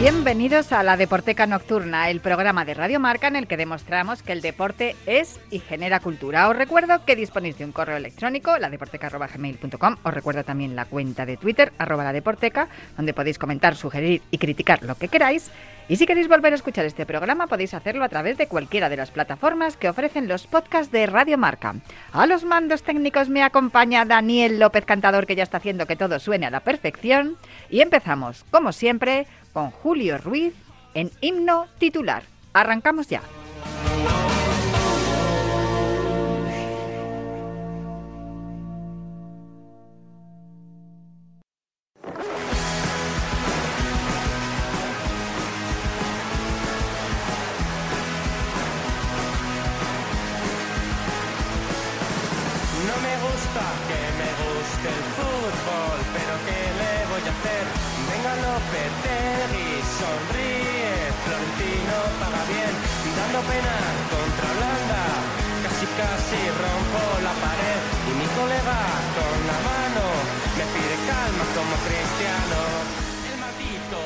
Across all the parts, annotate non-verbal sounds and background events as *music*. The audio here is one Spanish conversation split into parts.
Bienvenidos a la Deporteca Nocturna, el programa de Radio Marca en el que demostramos que el deporte es y genera cultura. Os recuerdo que disponéis de un correo electrónico, ladeporteca.gmail.com. Os recuerdo también la cuenta de Twitter, arroba la donde podéis comentar, sugerir y criticar lo que queráis. Y si queréis volver a escuchar este programa, podéis hacerlo a través de cualquiera de las plataformas que ofrecen los podcasts de Radio Marca. A los mandos técnicos me acompaña Daniel López Cantador, que ya está haciendo que todo suene a la perfección. Y empezamos, como siempre, con Julio Ruiz en himno titular. Arrancamos ya. Como cristiano.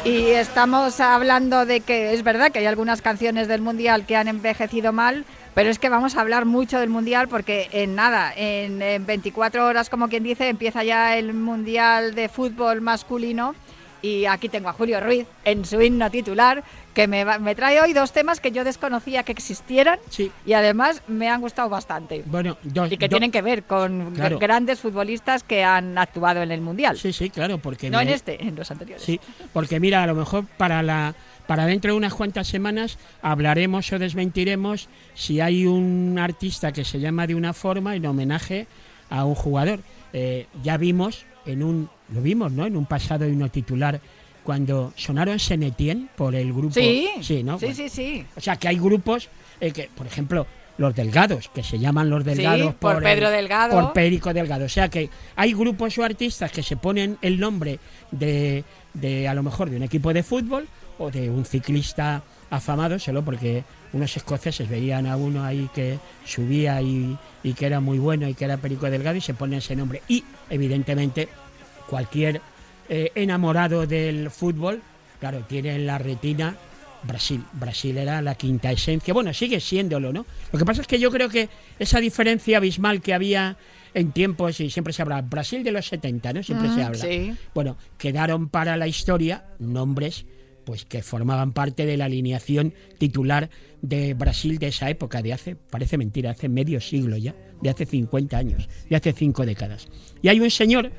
Y estamos hablando de que es verdad que hay algunas canciones del Mundial que han envejecido mal, pero es que vamos a hablar mucho del Mundial porque en nada, en, en 24 horas, como quien dice, empieza ya el Mundial de fútbol masculino. Y aquí tengo a Julio Ruiz en su himno titular, que me, va- me trae hoy dos temas que yo desconocía que existieran Sí. y además me han gustado bastante. Bueno, dos, Y que tienen que ver con Claro. grandes futbolistas que han actuado en el Mundial. Sí, sí, claro, porque no me- en este, en los anteriores. Sí, porque mira, a lo mejor para la para dentro de unas cuantas semanas hablaremos o desmentiremos si hay un artista que se llama de una forma en homenaje a un jugador. Eh, ya vimos en un lo vimos, ¿no? En un pasado himno titular cuando sonaron Senetien por el grupo. Sí, sí, ¿no? sí, Bueno, sí, sí. O sea, que hay grupos eh, que, por ejemplo, los Delgados, que se llaman los Delgados por el- Pedro Delgado. Por Perico Delgado. O sea, que hay grupos o artistas que se ponen el nombre de, de a lo mejor, de un equipo de fútbol o de un ciclista afamado, solo porque unos escoceses veían a uno ahí que subía y, y que era muy bueno y que era Perico Delgado y se ponen ese nombre. Y, evidentemente, cualquier eh, enamorado del fútbol, claro, tiene en la retina Brasil. Brasil era la quinta esencia. Bueno, sigue siéndolo, ¿no? Lo que pasa es que yo creo que esa diferencia abismal que había en tiempos, y siempre se habla, Brasil de los 70, ¿no? Siempre se habla. sí. Bueno, quedaron para la historia nombres pues que formaban parte de la alineación titular de Brasil de esa época, de hace, parece mentira, hace medio siglo ya, de hace 50 años, de hace cinco décadas. Y hay un señor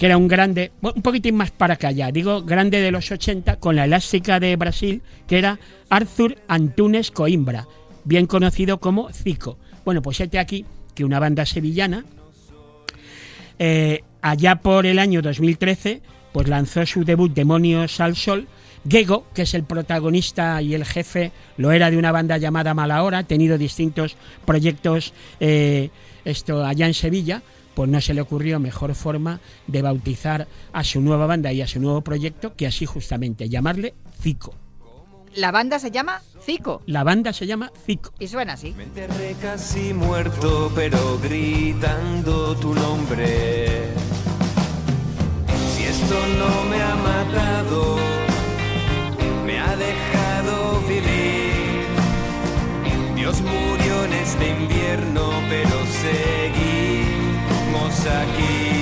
que era un grande, un poquitín más para acá digo grande de los 80, con la elástica de Brasil, que era Arthur Antunes Coimbra, bien conocido como Zico. Bueno, pues este aquí, que una banda sevillana, eh, allá por el año 2013, pues lanzó su debut Demonios al Sol. Gego, que es el protagonista y el jefe, lo era de una banda llamada Mala Hora, ha tenido distintos proyectos eh, esto allá en Sevilla, pues no se le ocurrió mejor forma de bautizar a su nueva banda y a su nuevo proyecto que así justamente llamarle Zico. La banda se llama Zico La banda se llama Zico. y suena así. Me enterré casi muerto, pero gritando tu nombre. Si esto no me ha matado, me ha dejado vivir. Dios murió en este invierno, pero seguimos aquí.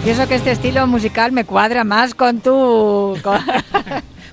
Confieso que este estilo musical me cuadra más con tu... con- *laughs*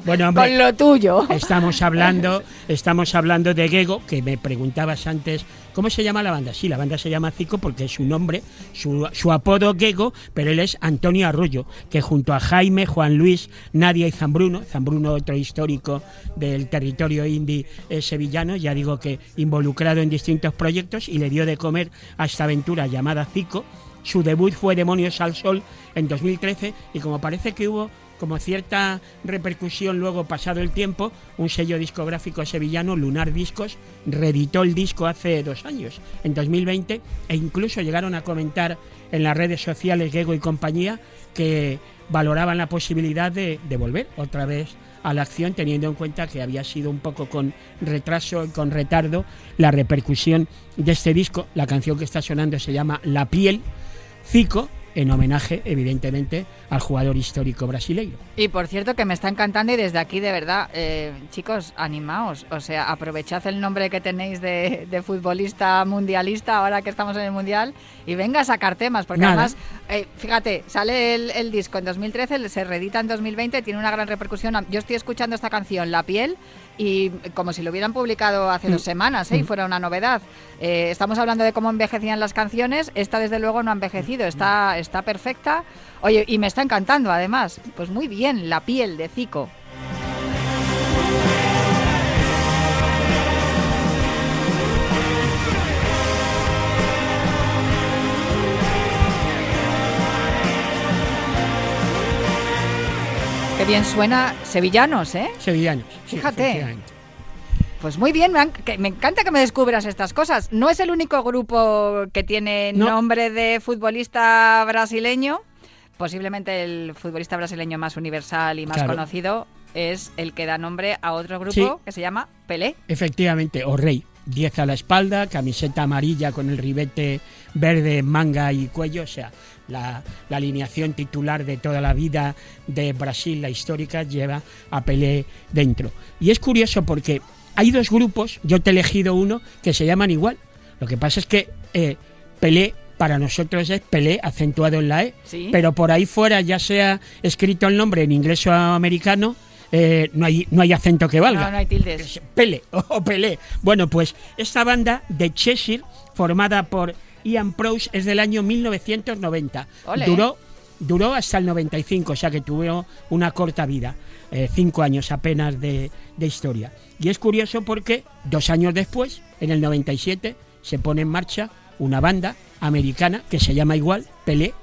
Bueno, hombre, con lo tuyo. Estamos hablando, *laughs* estamos hablando de Gego, que me preguntabas antes, ¿cómo se llama la banda? Sí, la banda se llama Zico porque es su nombre, su, su apodo Gego, pero él es Antonio Arroyo, que junto a Jaime, Juan Luis, Nadia y Zambruno, Zambruno otro histórico del territorio indie eh, sevillano, ya digo que involucrado en distintos proyectos y le dio de comer a esta aventura llamada Zico. Su debut fue Demonios al Sol en 2013 y como parece que hubo como cierta repercusión luego pasado el tiempo, un sello discográfico sevillano, Lunar Discos, reeditó el disco hace dos años, en 2020, e incluso llegaron a comentar en las redes sociales Gego y compañía que valoraban la posibilidad de, de volver otra vez a la acción teniendo en cuenta que había sido un poco con retraso y con retardo la repercusión de este disco. La canción que está sonando se llama La piel, Zico, en homenaje, evidentemente, al jugador histórico brasileño. Y por cierto que me está encantando y desde aquí de verdad, eh, chicos, animaos, o sea, aprovechad el nombre que tenéis de, de futbolista mundialista ahora que estamos en el mundial y venga a sacar temas, porque Nada. además, eh, fíjate, sale el, el disco en 2013, se reedita en 2020, tiene una gran repercusión. Yo estoy escuchando esta canción, La piel, y como si lo hubieran publicado hace dos semanas, ¿eh? y fuera una novedad. Eh, estamos hablando de cómo envejecían las canciones, esta desde luego no ha envejecido, está, está perfecta. Oye, y me está encantando además. Pues muy bien, La piel de Zico. Bien suena Sevillanos, ¿eh? Sevillanos. sí, Fíjate. efectivamente. Pues muy bien, me, han- que- me encanta que me descubras estas cosas. No es el único grupo que tiene No. nombre de futbolista brasileño. Posiblemente el futbolista brasileño más universal y más Claro. conocido es el que da nombre a otro grupo Sí. que se llama Pelé. Efectivamente, o rey. 10 a la espalda, camiseta amarilla con el ribete verde, manga y cuello, o sea, la, la alineación titular de toda la vida de Brasil, la histórica, lleva a Pelé dentro. Y es curioso porque hay dos grupos, yo te he elegido uno, que se llaman igual. Lo que pasa es que eh, Pelé para nosotros es Pelé acentuado en la E, Sí. pero por ahí fuera, ya sea escrito el nombre en inglés o americano, eh, no, hay, no hay acento que valga. No, no hay tildes. Pele *laughs* o Pelé. Bueno, pues esta banda de Cheshire, formada por Ian Prowse, es del año 1990. Ole. Duró, duró hasta el 95, o sea que tuvo una corta vida, eh, cinco años apenas de, de historia. Y es curioso porque dos años después, en el 97, se pone en marcha una banda americana que se llama igual, Pelé.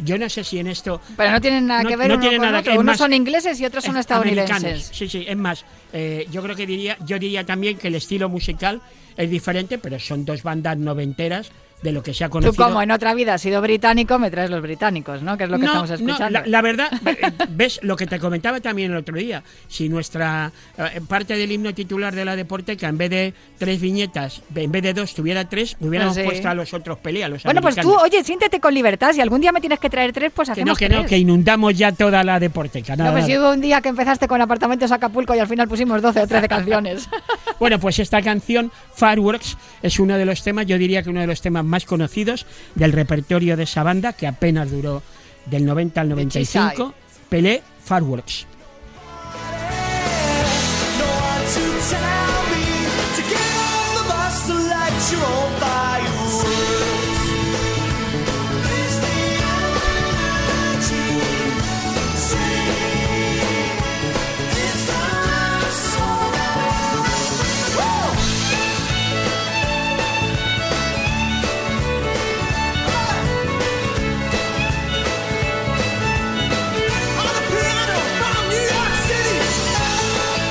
Yo no sé si en esto Pero no tienen nada No- que ver no uno tiene con nada otro. Unos más- son ingleses y otros son es estadounidenses. americanos. Sí, sí, es más, eh, yo creo que diría, yo diría también que el estilo musical es diferente, pero son dos bandas noventeras de lo que se ha Tú conocido. como en otra vida has sido británico, me traes los británicos, ¿no? Que es lo que No, estamos no, escuchando. la, la verdad, *laughs* eh, ves lo que te comentaba también el otro día. Si nuestra eh, parte del himno titular de la Deporteca, en vez de tres viñetas, en vez de dos, tuviera tres, hubiéramos sí. puesto a los otros pelea, los Bueno, pues tú, americanos. oye, siéntete con libertad. Si algún día me tienes que traer tres, pues que no, hacemos que no, tres. que inundamos ya toda la Deporteca. No, nada, pues nada. si hubo un día que empezaste con apartamentos Acapulco y al final pusimos 12 o 13 canciones. *laughs* Bueno, pues esta canción, Fireworks, es uno de los temas, yo diría que uno de los temas más conocidos del repertorio de esa banda, que apenas duró del 90 al 95. Cheshire. Pelé, Fireworks.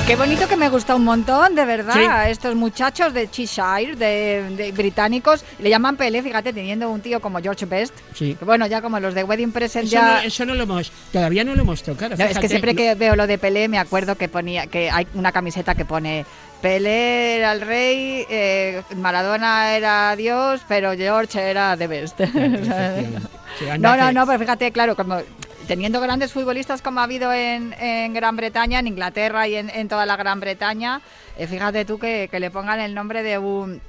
Qué bonito que me gusta un montón, de verdad. Sí. Estos muchachos de Cheshire, de, de británicos, le llaman Pelé, fíjate, teniendo un tío como George Best. Sí. Que bueno, ya como los de Wedding Present Eso, ya... no, eso no lo hemos, todavía no lo hemos tocado. No, es que siempre que veo lo de Pelé me acuerdo que ponía que hay una camiseta que pone Pelé era el rey, eh, Maradona era Dios, pero George era the best. *laughs* No, no, no, pero fíjate, claro, como teniendo grandes futbolistas como ha habido en, en Gran Bretaña, en Inglaterra y en, en toda la Gran Bretaña, eh, fíjate tú que, que le pongan el nombre de un,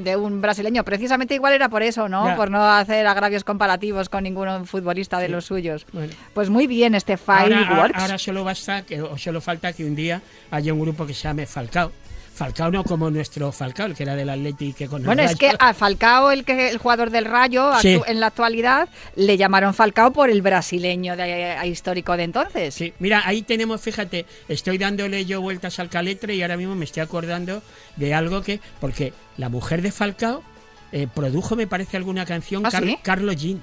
de un brasileño. Precisamente igual era por eso, ¿no? Ya. Por no hacer agravios comparativos con ningún futbolista de Sí. los suyos. Bueno. Pues muy bien este Fireworks. ahora- ahora solo basta que, o solo falta que un día haya un grupo que se llame Falcao. Falcao no como nuestro Falcao, el que era del Atleti que con el Bueno, es que a Falcao, el que el jugador del Rayo, Sí. en la actualidad, le llamaron Falcao por el brasileño de, eh, histórico de entonces. Sí, mira, ahí tenemos, fíjate, estoy dándole yo vueltas al caletre y ahora mismo me estoy acordando de algo que, porque la mujer de Falcao eh, produjo, me parece, alguna canción, ¿Ah, Car- sí? Carlos Jean.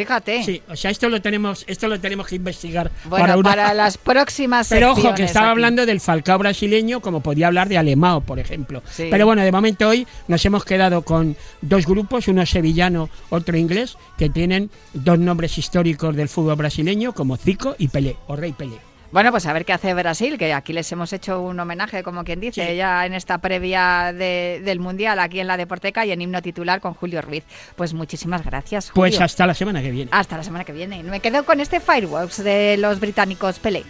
Fíjate. Sí, o sea, esto lo tenemos, esto lo tenemos que investigar Bueno, para para, las próximas Pero ojo, que estaba aquí. hablando del Falcao brasileño, como podía hablar de Alemao, por ejemplo. Sí. Pero bueno, de momento hoy nos hemos quedado con dos grupos, uno sevillano, otro inglés, que tienen dos nombres históricos del fútbol brasileño, como Zico y Pelé, o Rey Pelé. Bueno, pues a ver qué hace Brasil, que aquí les hemos hecho un homenaje, como quien dice, Sí. ya en esta previa de- del Mundial, aquí en la Deporteca y en himno titular con Julio Ruiz. Pues muchísimas gracias, Julio. Pues hasta la semana que viene. Hasta la semana que viene. Me quedo con este Fireworks de los británicos Pelé.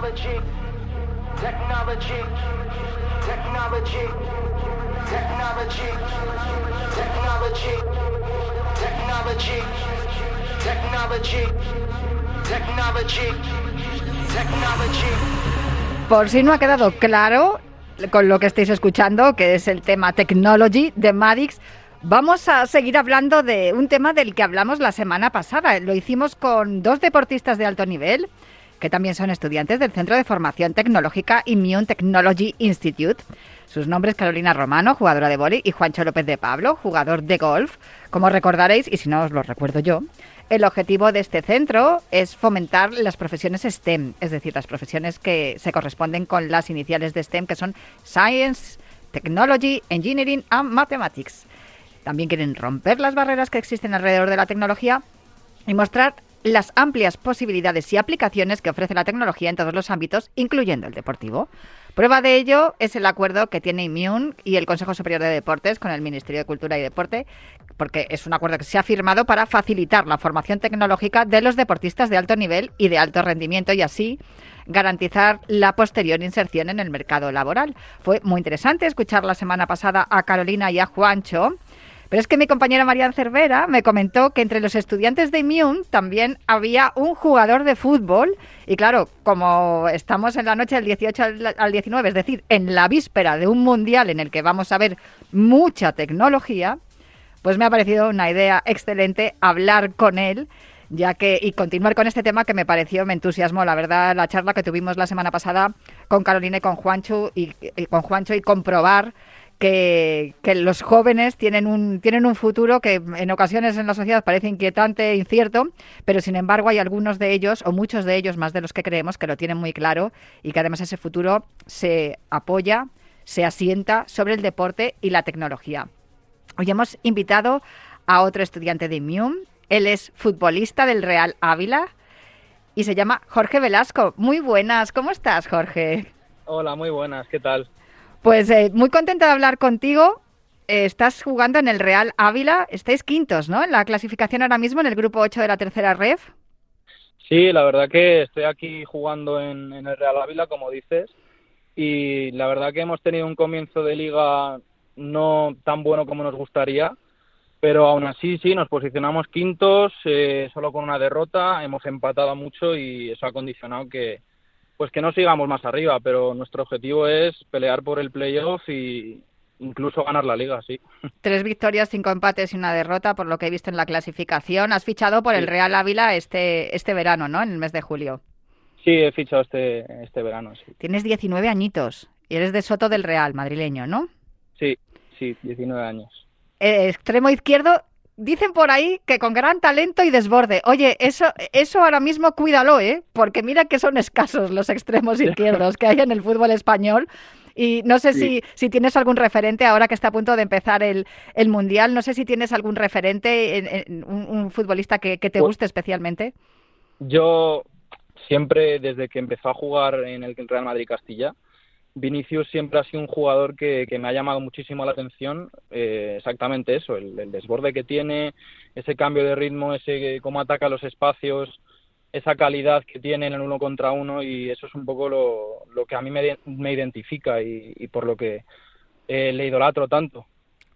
Technology, technology, technology, technology, technology, technology, technology, technology, technology. Por si no ha quedado claro con lo que estáis escuchando, que es el tema Technology de Madix, vamos a seguir hablando de un tema del que hablamos la semana pasada. Lo hicimos con dos deportistas de alto nivel, que también son estudiantes del Centro de Formación Tecnológica Immune Technology Institute. Sus nombres Carolina Romano, jugadora de vóley, y Juancho López de Pablo, jugador de golf. Como recordaréis, y si no os lo recuerdo yo, el objetivo de este centro es fomentar las profesiones STEM, es decir, las profesiones que se corresponden con las iniciales de STEM, que son Science, Technology, Engineering and Mathematics. También quieren romper las barreras que existen alrededor de la tecnología y mostrar las amplias posibilidades y aplicaciones que ofrece la tecnología en todos los ámbitos, incluyendo el deportivo. Prueba de ello es el acuerdo que tiene Immune y el Consejo Superior de Deportes con el Ministerio de Cultura y Deporte, porque es un acuerdo que se ha firmado para facilitar la formación tecnológica de los deportistas de alto nivel y de alto rendimiento y así garantizar la posterior inserción en el mercado laboral. Fue muy interesante escuchar la semana pasada a Carolina y a Juancho. Pero es que mi compañera Marian Cervera me comentó que entre los estudiantes de Immune también había un jugador de fútbol. Y claro, como estamos en la noche del 18 al- al 19, es decir, en la víspera de un mundial en el que vamos a ver mucha tecnología, pues me ha parecido una idea excelente hablar con él, ya que y continuar con este tema que me pareció, me entusiasmó, la verdad, la charla que tuvimos la semana pasada con Carolina y con Juancho y, y con Juancho y comprobar que, los jóvenes tienen un, tienen un futuro que en ocasiones en la sociedad parece inquietante, incierto, pero sin embargo hay algunos de ellos, o muchos de ellos, más de los que creemos, que lo tienen muy claro y que además ese futuro se apoya, se asienta sobre el deporte y la tecnología. Hoy hemos invitado a otro estudiante de Immune. Él es futbolista del Real Ávila y se llama Jorge Velasco. Muy buenas, ¿cómo estás, Jorge? Hola, muy buenas, ¿qué tal? Pues eh, muy contenta de hablar contigo. Eh, estás jugando en el Real Ávila. Estáis quintos, ¿no? En la clasificación ahora mismo en el grupo 8 de la tercera ref. Sí, la verdad que estoy aquí jugando en, el Real Ávila, como dices, y la verdad que hemos tenido un comienzo de liga no tan bueno como nos gustaría, Pero aún así, sí, nos posicionamos quintos, eh, solo con una derrota, hemos empatado mucho y eso ha condicionado que, pues que no sigamos más arriba, pero nuestro objetivo es pelear por el playoff y incluso ganar la liga, sí. *laughs* Tres victorias, cinco empates y una derrota, por lo que he visto en la clasificación. Has fichado por el. Real Ávila este, este verano, ¿no? En el mes de julio. Sí, he fichado este, este verano, sí. Tienes 19 añitos y eres de Soto del Real, madrileño, ¿no? Sí, sí, 19 años. Eh, extremo izquierdo, dicen por ahí que con gran talento y desborde. Oye, eso, eso ahora mismo cuídalo, ¿eh? Porque mira que son escasos los extremos izquierdos que hay en el fútbol español. Y no sé si, Sí. si tienes algún referente ahora que está a punto de empezar el, el Mundial, no sé si tienes algún referente, en- en un, un futbolista que, que te Pues- guste especialmente. Yo siempre, desde que empezó a jugar en el Real Madrid Castilla, Vinicius siempre ha sido un jugador que, que me ha llamado muchísimo la atención, eh, exactamente eso, el, el desborde que tiene, ese cambio de ritmo, ese cómo ataca los espacios, esa calidad que tiene en el uno contra uno y eso es un poco lo, lo que a mí me, me identifica y, y por lo que eh, le idolatro tanto.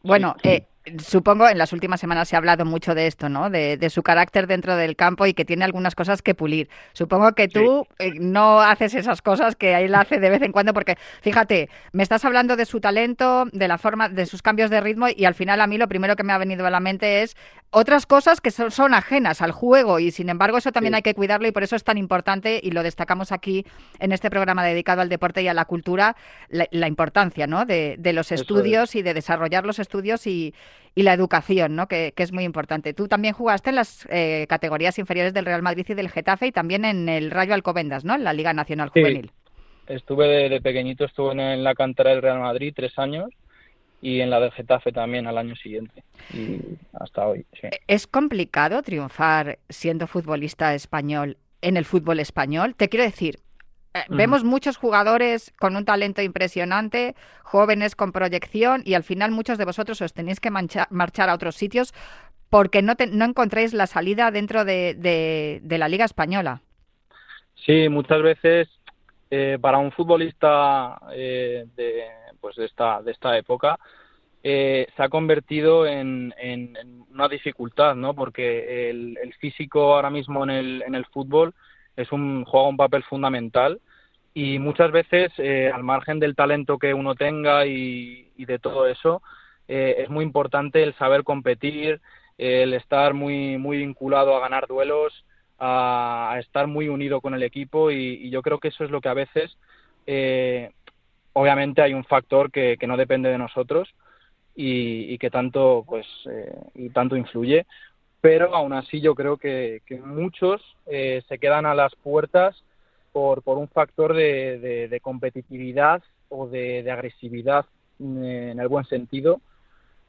Bueno, eh, supongo en las últimas semanas se ha hablado mucho de esto, ¿no? De, de su carácter dentro del campo y que tiene algunas cosas que pulir. Supongo que tú eh, no haces esas cosas que él hace de vez en cuando, porque fíjate, me estás hablando de su talento, de la forma, de sus cambios de ritmo y al final a mí lo primero que me ha venido a la mente es otras cosas que son, son ajenas al juego y sin embargo eso también Sí. hay que cuidarlo y por eso es tan importante y lo destacamos aquí en este programa dedicado al deporte y a la cultura, la, la importancia, ¿no? De, de los Eso es. estudios y de desarrollar los estudios y, y la educación, ¿no? Que, que es muy importante. Tú también jugaste en las eh, categorías inferiores del Real Madrid y del Getafe y también en el Rayo Alcobendas, ¿no? En la Liga Nacional Sí. Juvenil. Estuve de, de pequeñito, estuve en, en la cantera del Real Madrid tres años y en la del Getafe también al año siguiente y hasta hoy. Sí. ¿Es complicado triunfar siendo futbolista español en el fútbol español? Te quiero decir, eh, Ujú. vemos muchos jugadores con un talento impresionante, jóvenes con proyección y al final muchos de vosotros os tenéis que mancha- marchar a otros sitios porque no, te- no encontráis la salida dentro de, de- de la Liga Española. Sí, muchas veces eh, para un futbolista eh, de, pues de, esta, de esta época eh, se ha convertido en, en- en una dificultad, ¿no? Porque el, el físico ahora mismo en el, en el fútbol es un, juega un papel fundamental y muchas veces, eh, al margen del talento que uno tenga y, de todo eso, eh, es muy importante el saber competir, el estar muy, muy vinculado a ganar duelos, a, estar muy unido con el equipo y, yo creo que eso es lo que a veces, eh, obviamente hay un factor que, que no depende de nosotros y, y que tanto, pues, eh, y tanto influye, pero aún así yo creo que, que muchos se quedan a las puertas por, por un factor de, de- competitividad o de, agresividad en el buen sentido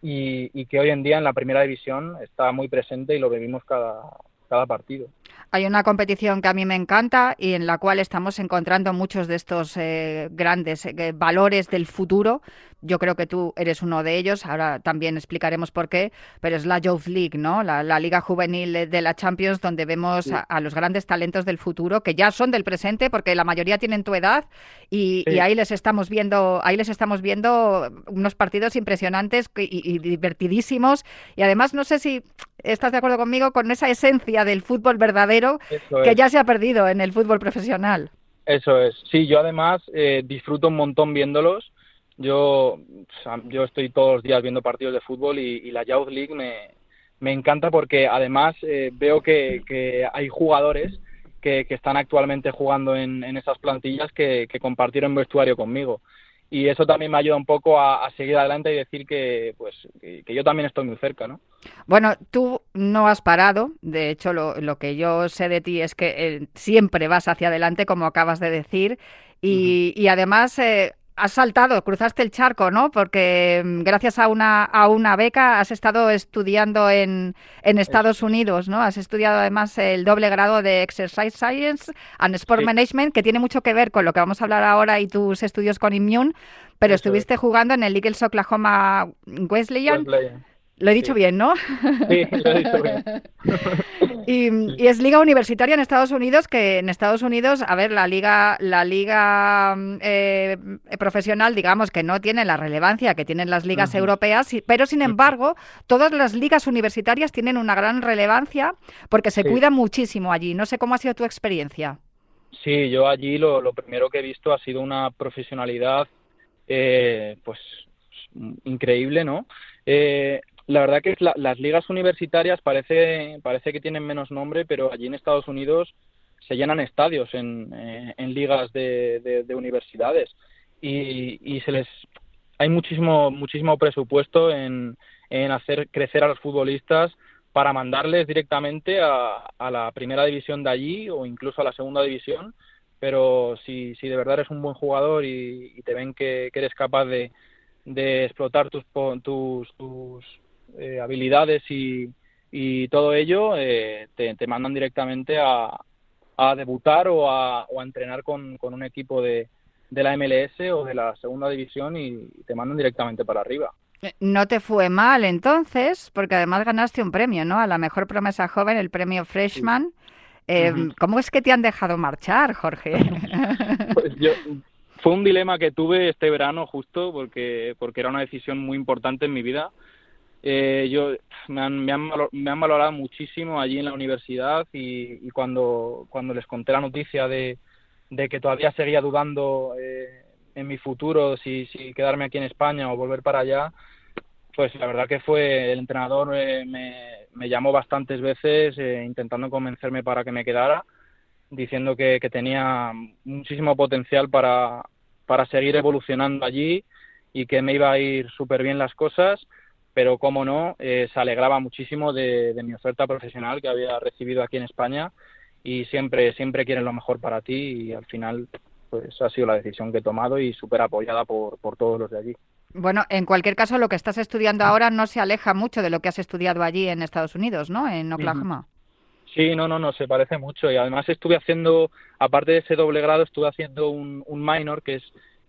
y, y que hoy en día en la primera división está muy presente y lo vivimos cada, cada partido. Hay una competición que a mí me encanta y en la cual estamos encontrando muchos de estos eh, grandes eh, valores del futuro. Yo creo que tú eres uno de ellos, ahora también explicaremos por qué, pero es la Youth League, ¿no? La, la Liga Juvenil de la Champions, donde vemos Sí. a, a los grandes talentos del futuro, que ya son del presente, porque la mayoría tienen tu edad, y, ahí les estamos viendo, ahí les estamos viendo unos partidos impresionantes y, y divertidísimos. Y además, no sé si estás de acuerdo conmigo con esa esencia del fútbol verdadero Eso que es. ya se ha perdido en el fútbol profesional. Eso es. Sí, yo además eh, disfruto un montón viéndolos. Yo, yo estoy todos los días viendo partidos de fútbol y, y la Youth League me, me encanta porque además eh, veo que, que hay jugadores que, que están actualmente jugando en, en esas plantillas que, que compartieron vestuario conmigo. Y eso también me ayuda un poco a, a seguir adelante y decir que, pues, que, que yo también estoy muy cerca, ¿no? Bueno, tú no has parado. De hecho, lo, lo que yo sé de ti es que eh, siempre vas hacia adelante, como acabas de decir. Y, y además eh, has saltado, cruzaste el charco, ¿no? Porque mm, gracias a una, a una beca has estado estudiando en, en Estados Unidos, ¿no? Has estudiado además el doble grado de Exercise Science and Sport Sí. Management, que tiene mucho que ver con lo que vamos a hablar ahora y tus estudios con Immune. Pero Eso es. estuviste jugando en el Eagles Oklahoma Wesleyan. Wesleyan. Lo he dicho Sí. bien, ¿no? Sí, lo he dicho bien. *laughs* Y, y es liga universitaria en Estados Unidos, que en Estados Unidos, a ver, la liga, la liga mm, eh, profesional, digamos que no tiene la relevancia que tienen las ligas europeas, pero sin embargo, todas las ligas universitarias tienen una gran relevancia porque se Sí. cuidan muchísimo allí. No sé cómo ha sido tu experiencia. Sí, yo allí lo, lo primero que he visto ha sido una profesionalidad eh, pues increíble, ¿no? Eh, la verdad que la- las ligas universitarias parece, parece que tienen menos nombre, pero allí en Estados Unidos se llenan estadios en, eh, en ligas de, de- de universidades. Y, y se les hay muchísimo muchísimo presupuesto en, en hacer crecer a los futbolistas para mandarles directamente a, a la primera división de allí o incluso a la segunda división. Pero si, si de verdad eres un buen jugador y, y te ven que, que eres capaz de, de explotar tus, tus, tus eh, habilidades y, y todo ello, eh, te, te mandan directamente a, a debutar o a, o a entrenar con, con un equipo de, de la MLS o de la segunda división y te mandan directamente para arriba. Eh, No te fue mal entonces, porque además ganaste un premio, ¿no? A la mejor promesa joven, el premio Freshman. Eh. ¿Cómo es que te han dejado marchar, Jorge? *laughs* Pues yo, fue un dilema que tuve este verano justo porque, porque era una decisión muy importante en mi vida. Eh, yo me han, me, han, me han valorado muchísimo allí en la universidad y, y cuando, cuando les conté la noticia de, de que todavía seguía dudando eh, en mi futuro si, si quedarme aquí en España o volver para allá, pues la verdad que fue el entrenador eh, me, me llamó bastantes veces eh, intentando convencerme para que me quedara diciendo que, que tenía muchísimo potencial para, para seguir evolucionando allí y que me iba a ir súper bien las cosas, pero como no, eh, se alegraba muchísimo de, de mi oferta profesional que había recibido aquí en España y siempre, siempre quieren lo mejor para ti y al final pues ha sido la decisión que he tomado y súper apoyada por, por todos los de allí. Bueno, en cualquier caso, lo que estás estudiando ahora no se aleja mucho de lo que has estudiado allí en Estados Unidos, ¿no? En Oklahoma. Sí, no, no, no, se parece mucho. Y además estuve haciendo, aparte de ese doble grado, estuve haciendo un, un minor que es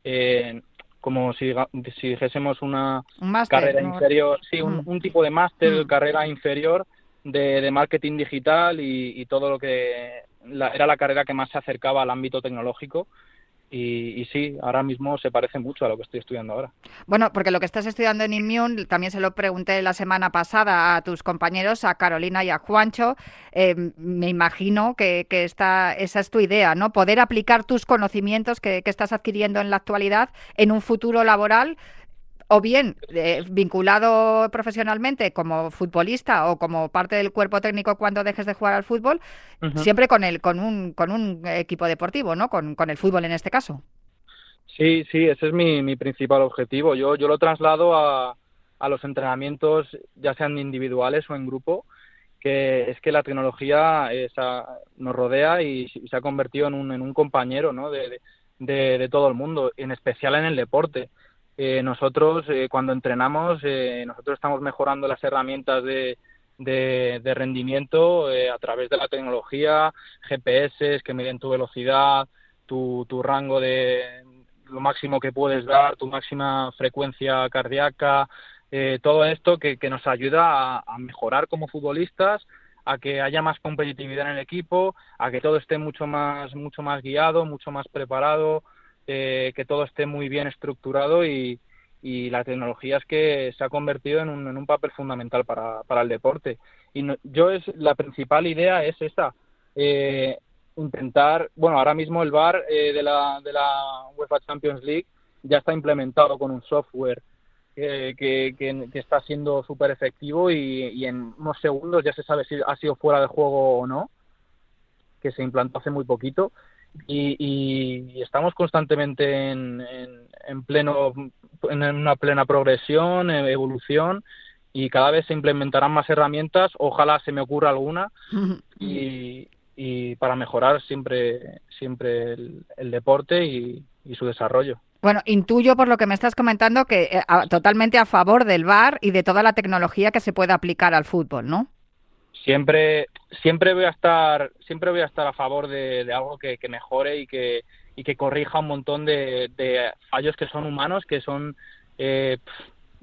eh, como si, si dijésemos una Un carrera ¿no? inferior, sí, un, Mm. un tipo de máster, Mm. carrera inferior de, de marketing digital y, y todo lo que la- era la carrera que más se acercaba al ámbito tecnológico. Y, y sí, ahora mismo se parece mucho a lo que estoy estudiando ahora. Bueno, porque lo que estás estudiando en Immune, también se lo pregunté la semana pasada a tus compañeros, a Carolina y a Juancho. eh, me imagino que, que esa es tu idea, ¿no? Poder aplicar tus conocimientos que estás adquiriendo en la actualidad en un futuro laboral o bien eh, vinculado profesionalmente como futbolista o como parte del cuerpo técnico cuando dejes de jugar al fútbol, siempre con el con un con un equipo deportivo, ¿no? Con, con el fútbol en este caso. Sí, sí, ese es mi, mi principal objetivo. Yo, yo lo traslado a, a los entrenamientos, ya sean individuales o en grupo, que es que la tecnología esa, nos rodea y, se- se ha convertido en un, en un compañero ¿no? de, de todo el mundo, en especial en el deporte. Eh, nosotros, eh, cuando entrenamos, eh, nosotros estamos mejorando las herramientas de, de, de rendimiento eh, a través de la tecnología, GPS que miden tu velocidad, tu, tu rango de lo máximo que puedes dar, tu máxima frecuencia cardíaca, eh, todo esto que, que nos ayuda a, a mejorar como futbolistas, a que haya más competitividad en el equipo, a que todo esté mucho más, mucho más guiado, mucho más preparado, eh, que todo esté muy bien estructurado y, y la tecnología es que se ha convertido en un, en un papel fundamental para, el deporte. Y no- yo es la principal idea es esa, eh, intentar, bueno, ahora mismo el VAR eh, de, la, de la UEFA Champions League ya está implementado con un software que, que, está siendo súper efectivo y en unos segundos ya se sabe si ha sido fuera de juego o no, que se implantó hace muy poquito. Y, y- estamos constantemente en, en, en pleno en una plena progresión, eh, evolución y cada vez se implementarán más herramientas, ojalá se me ocurra alguna *laughs* y, y para mejorar siempre siempre el, el deporte y, y su desarrollo. Bueno, intuyo por lo que me estás comentando que eh, a- totalmente a favor del VAR y de toda la tecnología que se puede aplicar al fútbol, ¿no? Siempre siempre voy a estar siempre voy a estar a favor de, de algo que, que mejore y que y que corrija un montón de, de fallos que son humanos, que son eh,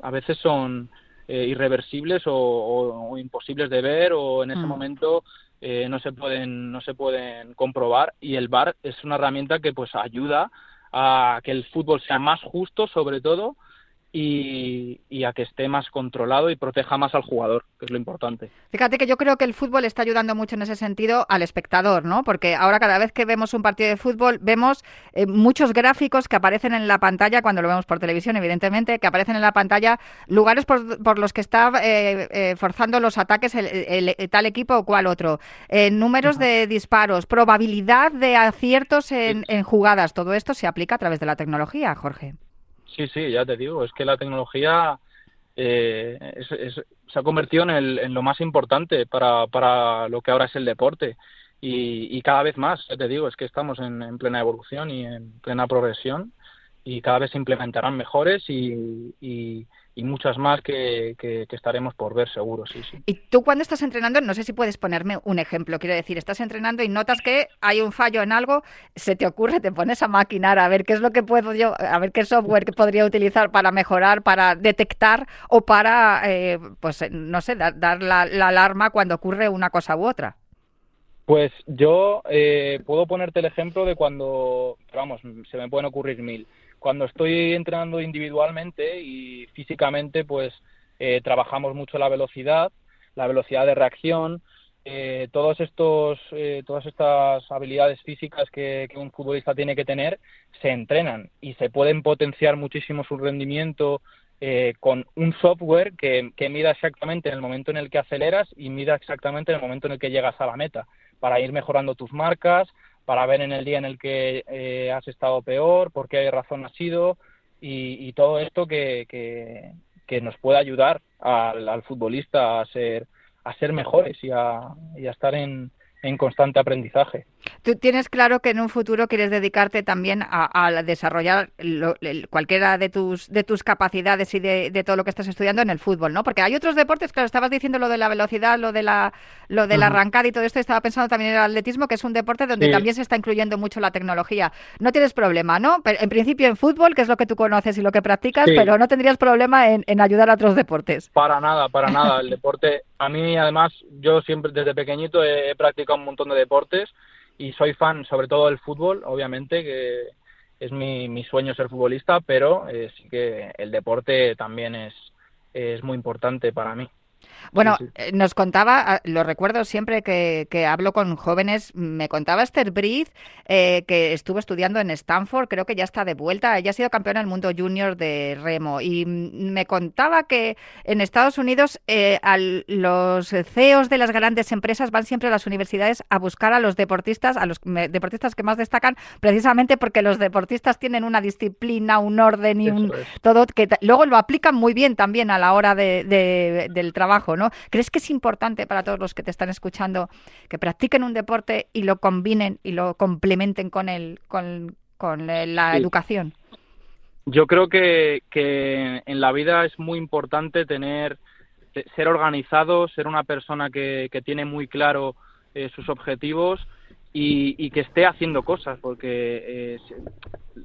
a veces son eh, irreversibles o, o- o imposibles de ver o en ese Mm. momento eh, no se pueden no se pueden comprobar y el VAR es una herramienta que pues ayuda a que el fútbol sea más justo sobre todo y, y a que esté más controlado y proteja más al jugador que es lo importante Fíjate que yo creo que el fútbol está ayudando mucho en ese sentido al espectador, ¿no? Porque ahora cada vez que vemos un partido de fútbol vemos eh, muchos gráficos que aparecen en la pantalla cuando lo vemos por televisión, evidentemente, que aparecen en la pantalla lugares por, por los que está eh, eh, forzando los ataques el, el- el tal equipo o cual otro, eh, números de disparos, probabilidad de aciertos en, en jugadas. Todo esto se aplica a través de la tecnología, Jorge. Sí, sí, ya te digo, es que la tecnología eh, se ha convertido en, el- en lo más importante para, para lo que ahora es el deporte. Y, y cada vez más, ya te digo, es que estamos en, en plena evolución y en plena progresión y cada vez se implementarán mejores y, y- y muchas más que, que- que estaremos por ver seguro, sí, sí. Y tú cuando estás entrenando, no sé si puedes ponerme un ejemplo, quiero decir, estás entrenando y notas que hay un fallo en algo, se te ocurre, te pones a maquinar a ver qué es lo que puedo yo, a ver qué software que podría utilizar para mejorar, para detectar o para, eh, pues no sé, dar, dar la, la alarma cuando ocurre una cosa u otra. Pues yo eh, puedo ponerte el ejemplo de cuando, vamos, se me pueden ocurrir mil. Cuando estoy entrenando individualmente y físicamente, pues eh, trabajamos mucho la velocidad, la velocidad de reacción, eh, todos estos, eh, todas estas habilidades físicas que, que un futbolista tiene que tener se entrenan y se pueden potenciar muchísimo su rendimiento eh, con un software que, que mida exactamente en el momento en el que aceleras y mida exactamente en el momento en el que llegas a la meta para ir mejorando tus marcas, para ver en el día en el que eh, has estado peor, por qué razón ha sido y, todo esto que, que, nos puede ayudar al, al futbolista a ser a ser mejores y a, y a estar en, en constante aprendizaje. Tú tienes claro que en un futuro quieres dedicarte también a, a desarrollar lo- el- cualquiera de tus de tus capacidades y de, de todo lo que estás estudiando en el fútbol, ¿no? Porque hay otros deportes, claro, estabas diciendo lo de la velocidad, lo de la lo de la Ujú. arrancada y todo esto, y estaba pensando también en el atletismo, que es un deporte donde Sí. también se está incluyendo mucho la tecnología. No tienes problema, ¿no? Pero en principio en fútbol, que es lo que tú conoces y lo que practicas, Sí. pero no tendrías problema en, en ayudar a otros deportes. Para nada, para *laughs* nada. El deporte, a mí además, yo siempre desde pequeñito he, he practicado un montón de deportes y soy fan sobre todo del fútbol, obviamente, que es mi, mi sueño ser futbolista, pero eh, sí que el deporte también es, es muy importante para mí. Bueno, Sí, sí. eh, nos contaba, ah, lo recuerdo siempre que, que hablo con jóvenes, me contaba Esther Breed eh, que estuvo estudiando en Stanford, creo que ya está de vuelta, ella ha sido campeona del mundo junior de remo y me contaba que en Estados Unidos eh, al- los CEOs de las grandes empresas van siempre a las universidades a buscar a los deportistas, a los deportistas que más destacan, precisamente porque los deportistas tienen una disciplina, un orden y un, es. todo que luego lo aplican muy bien también a la hora de, de- del trabajo, ¿no? ¿Crees que es importante para todos los que te están escuchando que practiquen un deporte y lo combinen y lo complementen con el con, con la Sí. educación? Yo creo que, que en la vida es muy importante tener te- ser organizado, ser una persona que, que tiene muy claro eh, sus objetivos y, y que esté haciendo cosas, porque eh,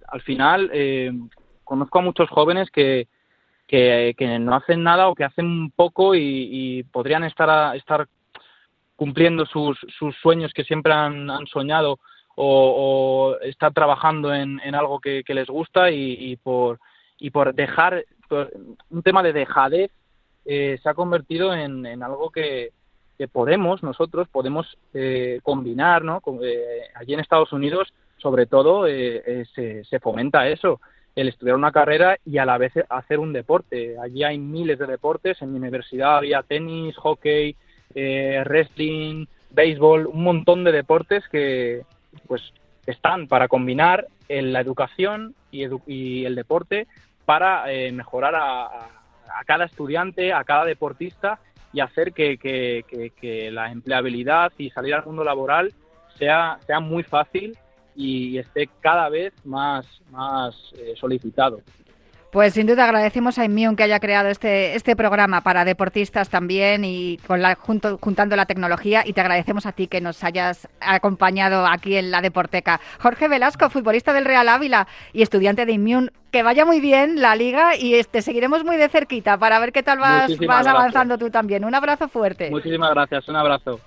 al final eh, conozco a muchos jóvenes que, que, no hacen nada o que hacen poco y, podrían estar a- estar cumpliendo sus, sus sueños que siempre han, soñado o, o estar trabajando en, en algo que, les gusta y, por y por dejar un tema de dejadez eh, se ha convertido en, en algo que, podemos nosotros podemos eh, combinar no eh, allí en Estados Unidos sobre todo eh, eh, se, se fomenta eso el estudiar una carrera y a la vez hacer un deporte. Allí hay miles de deportes en mi universidad había tenis hockey eh, wrestling béisbol un montón de deportes que pues están para combinar en la educación y, edu- y el deporte para eh, mejorar a, a- cada estudiante, a cada deportista y hacer que, que- que- que la empleabilidad y salir al mundo laboral sea, sea muy fácil y esté cada vez más, más eh, solicitado. Pues sin duda agradecemos a Immune que haya creado este, este programa para deportistas también y con la, junto, juntando la tecnología y te agradecemos a ti que nos hayas acompañado aquí en la Deporteca. Jorge Velasco, futbolista del Real Ávila y estudiante de Immune, que vaya muy bien la liga y este seguiremos muy de cerquita para ver qué tal vas, Muchísimas vas gracias. avanzando tú también. Un abrazo fuerte. Muchísimas gracias, un abrazo.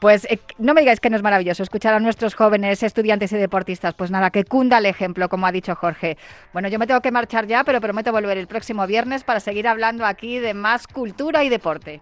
Pues eh, no me digáis que no es maravilloso escuchar a nuestros jóvenes, estudiantes y deportistas. Pues nada, que cunda el ejemplo, como ha dicho Jorge. Bueno, yo me tengo que marchar ya, pero prometo volver el próximo viernes para seguir hablando aquí de más cultura y deporte.